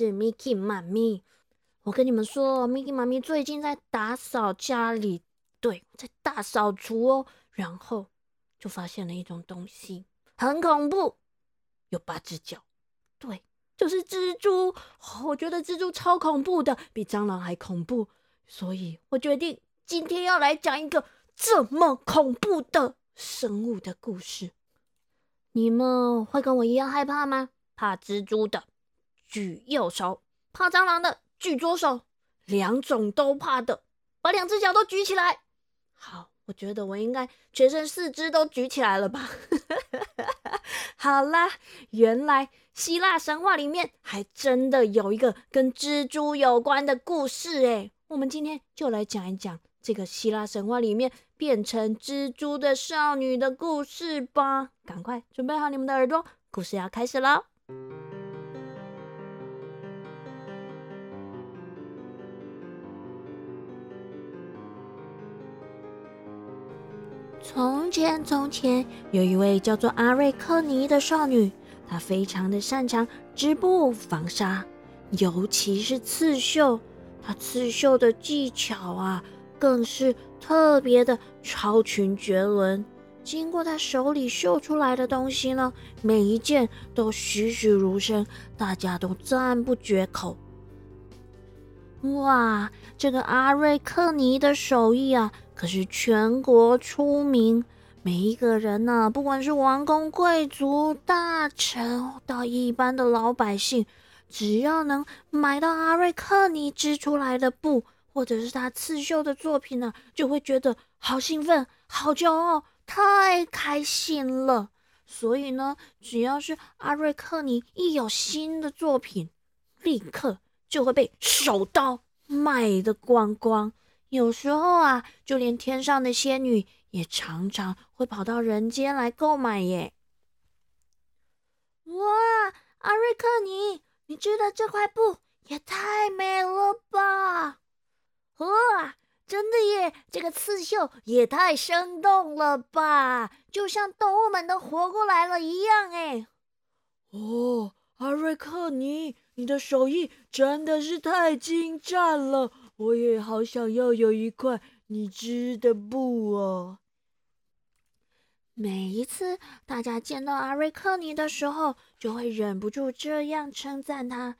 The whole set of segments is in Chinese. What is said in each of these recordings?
是 Miki 妈咪。我跟你们说，Miki 妈咪最近在打扫家里，对，在大扫除哦。然后就发现了一种东西，很恐怖，有八只脚。对，就是蜘蛛。我觉得蜘蛛超恐怖的，比蟑螂还恐怖。所以我决定今天要来讲一个这么恐怖的生物的故事。你们会跟我一样害怕吗？怕蜘蛛的举右手，怕蟑螂的举左手，两种都怕的，把两只脚都举起来。好，我觉得我应该全身四肢都举起来了吧？好啦，原来希腊神话里面还真的有一个跟蜘蛛有关的故事诶，我们今天就来讲一讲这个希腊神话里面。变成蜘蛛的少女的故事吧！赶快准备好你们的耳朵，故事要开始了。从前，从前有一位叫做阿瑞克尼的少女，她非常的擅长织布、纺纱，尤其是刺绣。她刺绣的技巧啊！更是特别的超群绝伦。经过他手里绣出来的东西呢，每一件都栩栩如生，大家都赞不绝口。哇，这个阿瑞克尼的手艺啊，可是全国出名。每一个人呢，不管是王公贵族、大臣到一般的老百姓，只要能买到阿瑞克尼织出来的布。或者是他刺绣的作品呢，就会觉得好兴奋、好骄傲、太开心了。所以呢，只要是阿瑞克尼一有新的作品，立刻就会被手刀卖的光光。有时候啊，就连天上的仙女也常常会跑到人间来购买耶。哇，阿瑞克尼，你织的这块布也太美了吧！哇，真的耶！这个刺绣也太生动了吧，就像动物们都活过来了一样哎。哦，阿瑞克尼，你的手艺真的是太精湛了，我也好想要有一块你织的布哦。每一次大家见到阿瑞克尼的时候，就会忍不住这样称赞他。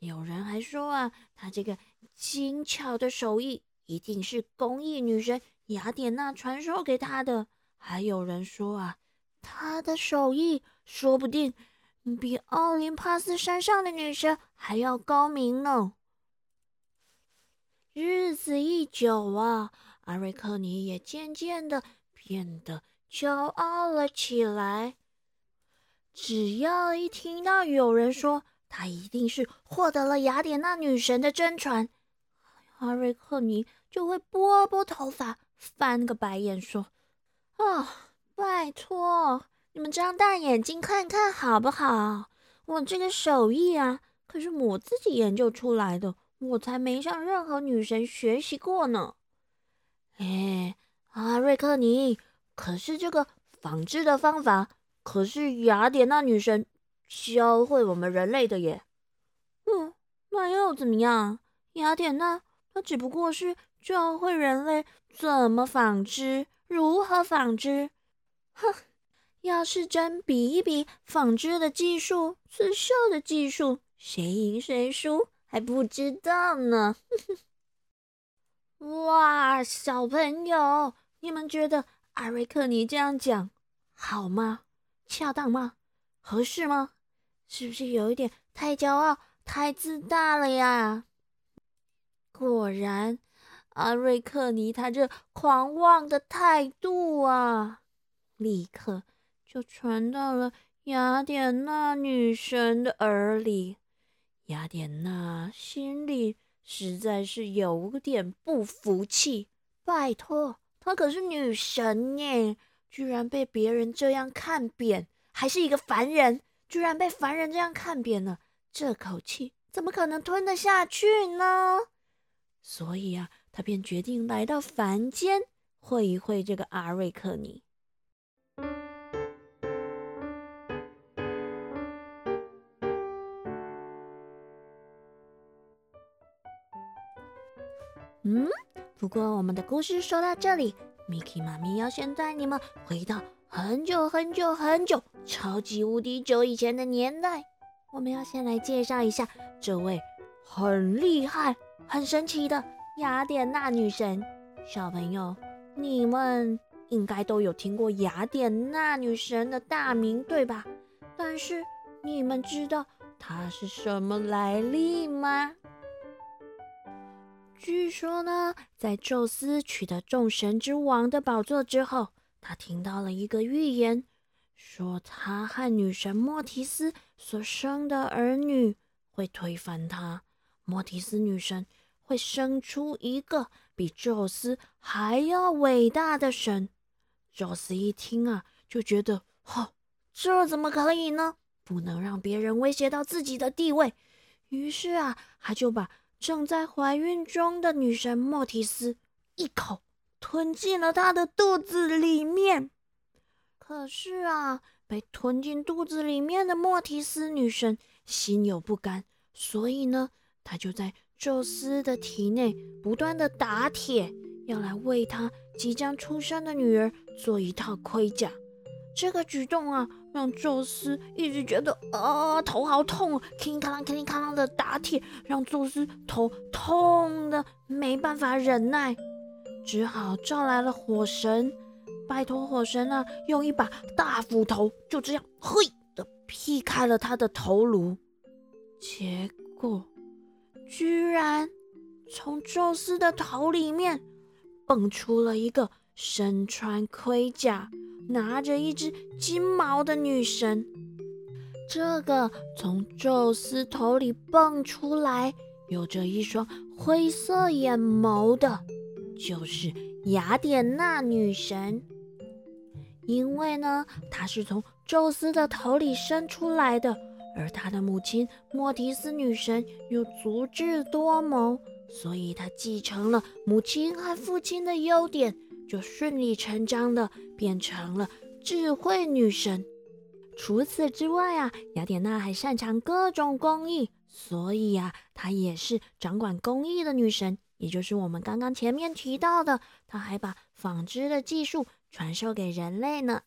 有人还说啊，他这个。精巧的手艺一定是工艺女神雅典娜传授给她的。还有人说啊，她的手艺说不定比奥林帕斯山上的女神还要高明呢。日子一久啊，阿瑞克尼也渐渐的变得骄傲了起来。只要一听到有人说他一定是获得了雅典娜女神的真传，阿瑞克尼就会拨拨头发，翻个白眼，说：“啊，拜托，你们张大眼睛看看好不好？我这个手艺啊，可是我自己研究出来的，我才没向任何女神学习过呢。”哎，阿瑞克尼，可是这个纺织的方法，可是雅典娜女神教会我们人类的耶。嗯，那又怎么样？雅典娜。她只不过是教会人类怎么纺织，如何纺织。哼，要是真比一比纺织的技术、刺绣的技术，谁赢谁输还不知道呢。哇，小朋友，你们觉得阿瑞克尼这样讲好吗？恰当吗？合适吗？是不是有一点太骄傲、太自大了呀？果然，阿瑞克尼他这狂妄的态度啊，立刻就传到了雅典娜女神的耳里。雅典娜心里实在是有点不服气。拜托，她可是女神耶，居然被别人这样看扁，还是一个凡人，居然被凡人这样看扁了，这口气怎么可能吞得下去呢？所以啊，他便决定来到凡间会一会这个阿瑞克尼。嗯，不过我们的故事说到这里，Miki 妈咪要先带你们回到很久很久很久、超级无敌久以前的年代。我们要先来介绍一下这位很厉害、很神奇的雅典娜女神。小朋友，你们应该都有听过雅典娜女神的大名，对吧？但是你们知道她是什么来历吗？据说呢，在宙斯取得众神之王的宝座之后，他听到了一个预言，说他和女神莫提斯所生的儿女会推翻他，莫提斯女神会生出一个比宙斯还要伟大的神。宙斯一听啊，就觉得，哈，这怎么可以呢？不能让别人威胁到自己的地位。于是啊，他就把。正在怀孕中的女神莫提斯一口吞进了她的肚子里面。可是啊，被吞进肚子里面的莫提斯女神心有不甘，所以呢，她就在宙斯的体内不断的打铁，要来为他即将出生的女儿做一套盔甲。这个举动啊。让宙斯一直觉得啊头好痛，叮咔啷、叮咔啷的打铁，让宙斯头痛的没办法忍耐，只好召来了火神，拜托火神啊，用一把大斧头就这样嘿的劈开了他的头颅，结果居然从宙斯的头里面蹦出了一个身穿盔甲。拿着一只金毛的女神，这个从宙斯头里蹦出来，有着一双灰色眼眸的，就是雅典娜女神。因为呢，她是从宙斯的头里生出来的，而她的母亲莫提斯女神又足智多谋，所以她继承了母亲和父亲的优点。就顺理成章的变成了智慧女神。除此之外啊，雅典娜还擅长各种工艺，所以啊，她也是掌管工艺的女神。也就是我们刚刚前面提到的，她还把纺织的技术传授给人类呢。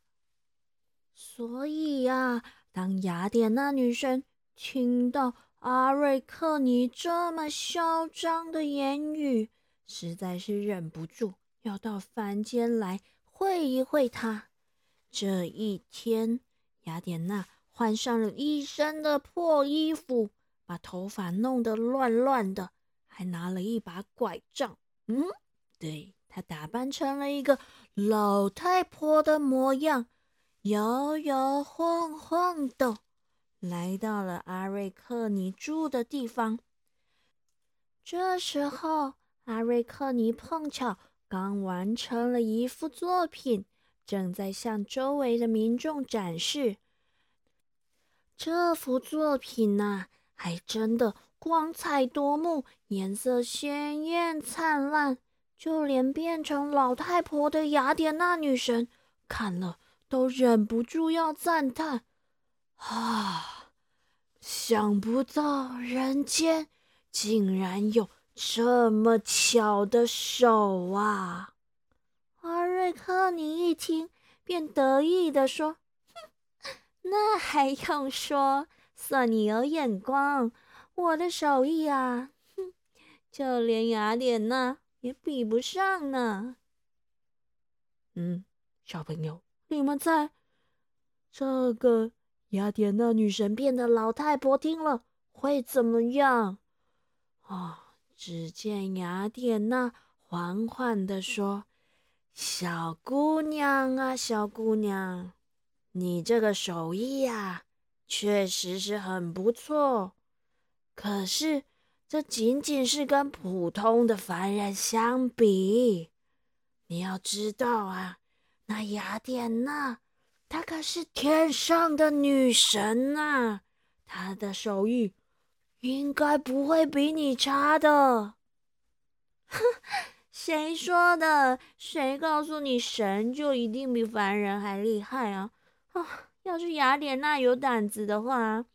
所以呀，当雅典娜女神听到阿瑞克尼这么嚣张的言语，实在是忍不住。要到凡间来会一会他。这一天，雅典娜换上了一身的破衣服，把头发弄得乱乱的，还拿了一把拐杖。嗯，对，她打扮成了一个老太婆的模样，摇摇晃晃的来到了阿瑞克尼住的地方。这时候，阿瑞克尼碰巧。刚完成了一幅作品，正在向周围的民众展示。这幅作品呐，还真的光彩夺目，颜色鲜艳灿烂，就连变成老太婆的雅典娜女神看了都忍不住要赞叹：“啊，想不到人间竟然有……”这么巧的手啊！阿瑞克尼一听，便得意地说：“哼，那还用说？算你有眼光，我的手艺啊，哼，就连雅典娜也比不上呢。”嗯，小朋友，你们猜，这个雅典娜女神变的老太婆听了会怎么样？啊？只见雅典娜缓缓地说：“小姑娘啊，小姑娘，你这个手艺呀，确实是很不错。可是，这仅仅是跟普通的凡人相比。你要知道啊，那雅典娜，她可是天上的女神呐，她的手艺。”应该不会比你差的。哼，谁说的？谁告诉你神就一定比凡人还厉害啊？啊，要是雅典娜有胆子的话，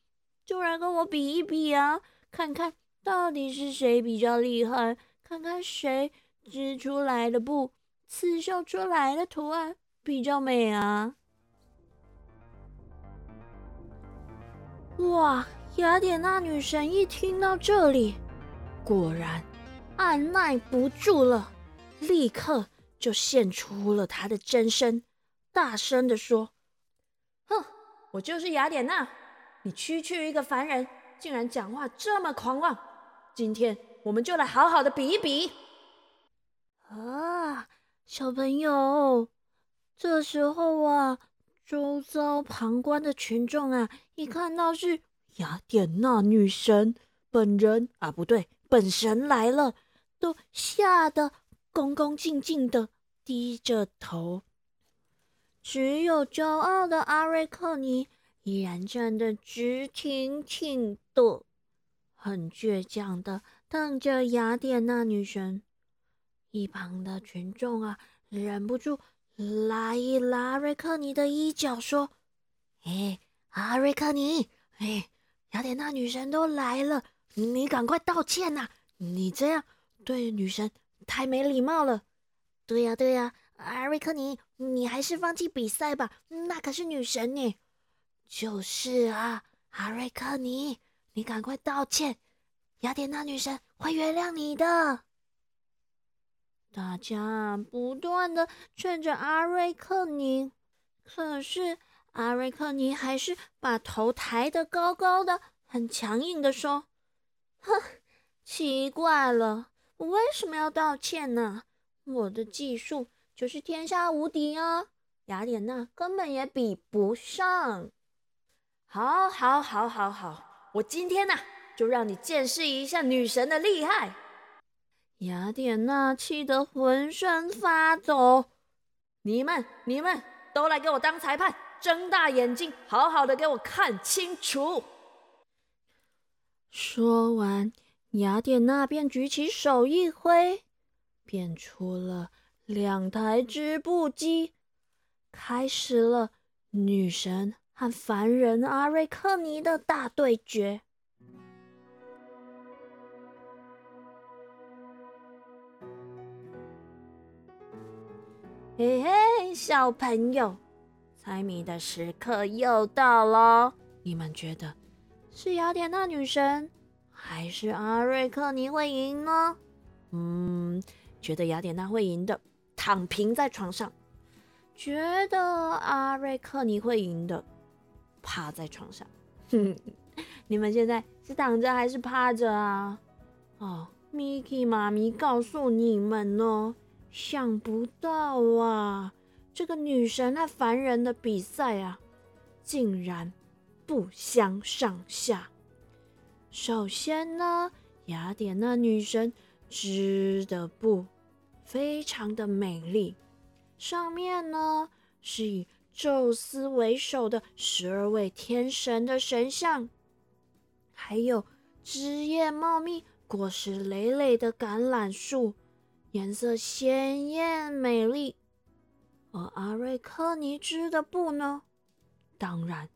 就来跟我比一比啊，看看到底是谁比较厉害，看看谁织出来的布、刺绣出来的图案比较美啊！哇，雅典娜女神一听到这里，果然按耐不住了，立刻就现出了她的真身，大声的说：“哼，我就是雅典娜！你区区一个凡人，竟然讲话这么狂妄！今天……”我们就来好好的比一比啊，小朋友。这时候啊，周遭旁观的群众啊，一看到是雅典娜女神本人啊，不对，本神来了，都吓得恭恭敬敬的低着头。只有骄傲的阿瑞克尼依然站得直挺挺的，很倔强的。瞪着雅典娜女神，一旁的群众啊，忍不住拉一拉瑞克尼的衣角，说：“哎，阿瑞克尼，哎，雅典娜女神都来了，你赶快道歉呐！你这样对女神太没礼貌了。”“对呀，对呀，阿瑞克尼，你还是放弃比赛吧，那可是女神呢。”“就是啊，阿瑞克尼，你赶快道歉。”雅典娜女神会原谅你的。大家不断的劝着阿瑞克尼，可是阿瑞克尼还是把头抬得高高的，很强硬的说：“哼，奇怪了，我为什么要道歉呢？我的技术就是天下无敌啊，雅典娜根本也比不上。好，好，好，好，好，我今天呢？”就让你见识一下女神的厉害！雅典娜气得浑身发抖。你们，你们都来给我当裁判，睁大眼睛，好好的给我看清楚。说完，雅典娜便举起手一挥，变出了两台织布机，开始了女神和凡人阿瑞克尼的大对决。嘿嘿，小朋友，猜谜的时刻又到了。你们觉得是雅典娜女神还是阿瑞克尼会赢呢？嗯，觉得雅典娜会赢的，躺平在床上；觉得阿瑞克尼会赢的，趴在床上。你们现在是躺着还是趴着啊？哦，Miki 妈咪告诉你们哦。想不到啊，这个女神和凡人的比赛啊，竟然不相上下。首先呢，雅典娜女神织的布非常的美丽，上面呢是以宙斯为首的十二位天神的神像，还有枝叶茂密、果实累累的橄榄树。颜色鲜艳美丽，而阿瑞克尼织的布呢，当然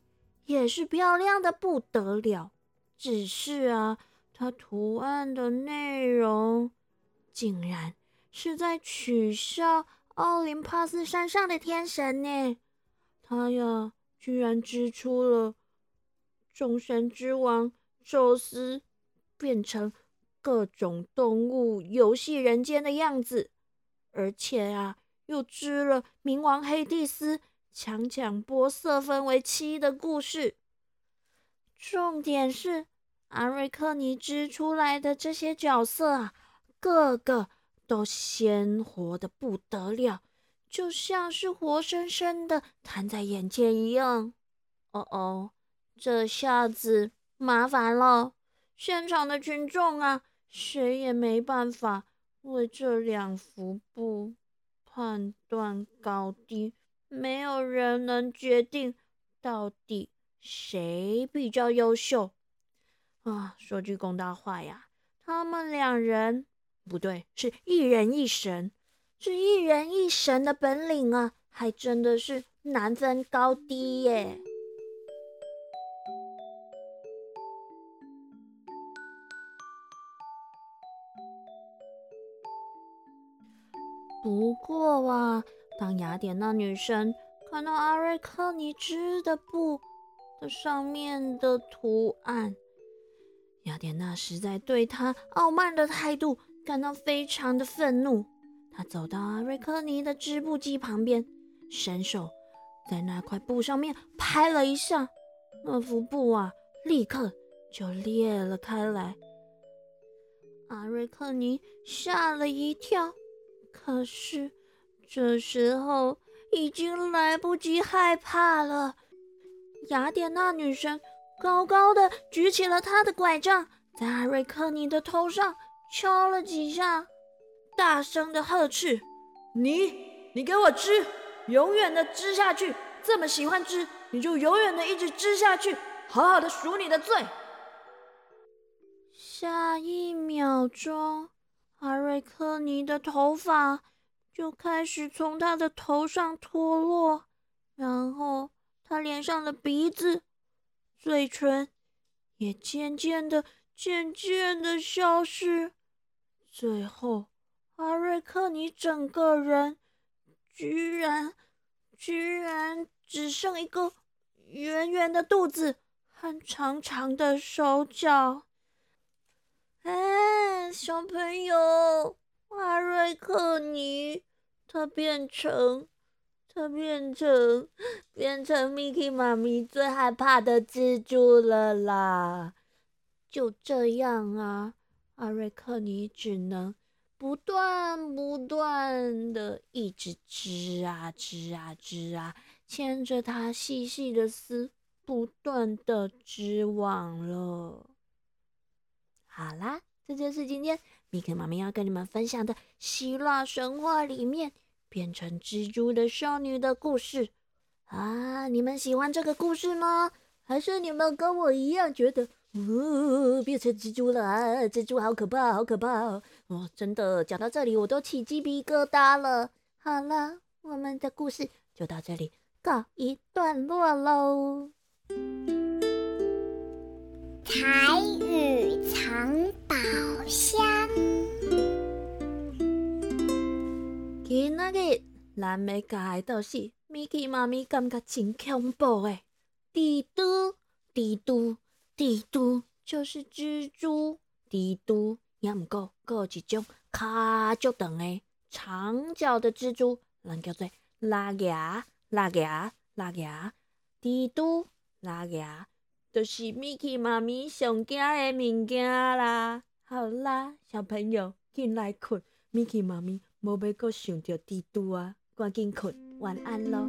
也是漂亮的不得了。只是啊，它图案的内容竟然是在取笑奥林帕斯山上的天神呢。他呀，居然织出了众神之王宙斯变成。各种动物游戏人间的样子，而且啊，又织了冥王黑帝斯强抢波色分为妻的故事。重点是阿瑞克尼织出来的这些角色啊，个个都鲜活的不得了，就像是活生生的摊在眼前一样。哦哦，这下子麻烦了，现场的群众啊！谁也没办法为这两幅布判断高低，没有人能决定到底谁比较优秀啊！说句公道话呀，他们两人不对，是一人一神，这一人一神的本领啊，还真的是难分高低耶。不过啊，当雅典娜女神看到阿瑞克尼织的布的上面的图案，雅典娜实在对他傲慢的态度感到非常的愤怒。她走到阿瑞克尼的织布机旁边，伸手在那块布上面拍了一下，那幅布啊，立刻就裂了开来。阿瑞克尼吓了一跳。可是，这时候已经来不及害怕了。雅典娜女神高高的举起了她的拐杖，在阿瑞克尼的头上敲了几下，大声的呵斥：“你，你给我织，永远的织下去！这么喜欢织，你就永远的一直织下去，好好的赎你的罪。”下一秒钟。阿瑞克尼的头发就开始从他的头上脱落，然后他脸上的鼻子、嘴唇也渐渐的、渐渐的消失，最后阿瑞克尼整个人居然、居然只剩一个圆圆的肚子和长长的手脚。哎，小朋友，阿瑞克尼，他变成，他变成，变成 Miki 妈咪最害怕的蜘蛛了啦！就这样啊，阿瑞克尼只能不断不断的一直织啊织啊织啊，牵着他细细的丝，不断的织网了。好啦，这就是今天米克妈咪要跟你们分享的希腊神话里面变成蜘蛛的少女的故事啊！你们喜欢这个故事吗？还是你们跟我一样觉得，呜，变成蜘蛛了啊？蜘蛛好可怕，好可怕哦！哦，真的，讲到这里我都起鸡皮疙瘩了。好了，我们的故事就到这里告一段落喽。彩雨藏宝箱。今仔日咱要教的都是 Miki 妈咪感觉真恐怖的。蜘蛛，蜘蛛，蜘蛛就是蜘蛛。蜘蛛也毋过，阁有一种脚足长的长脚的蜘蛛，咱叫做拉牙，拉牙，拉牙。蜘蛛，拉牙。就是 Miki 妈咪上惊的物件啦！好啦，小朋友进来困，Miki 妈咪无要阁想着蜘蛛啊，赶紧困，晚安咯。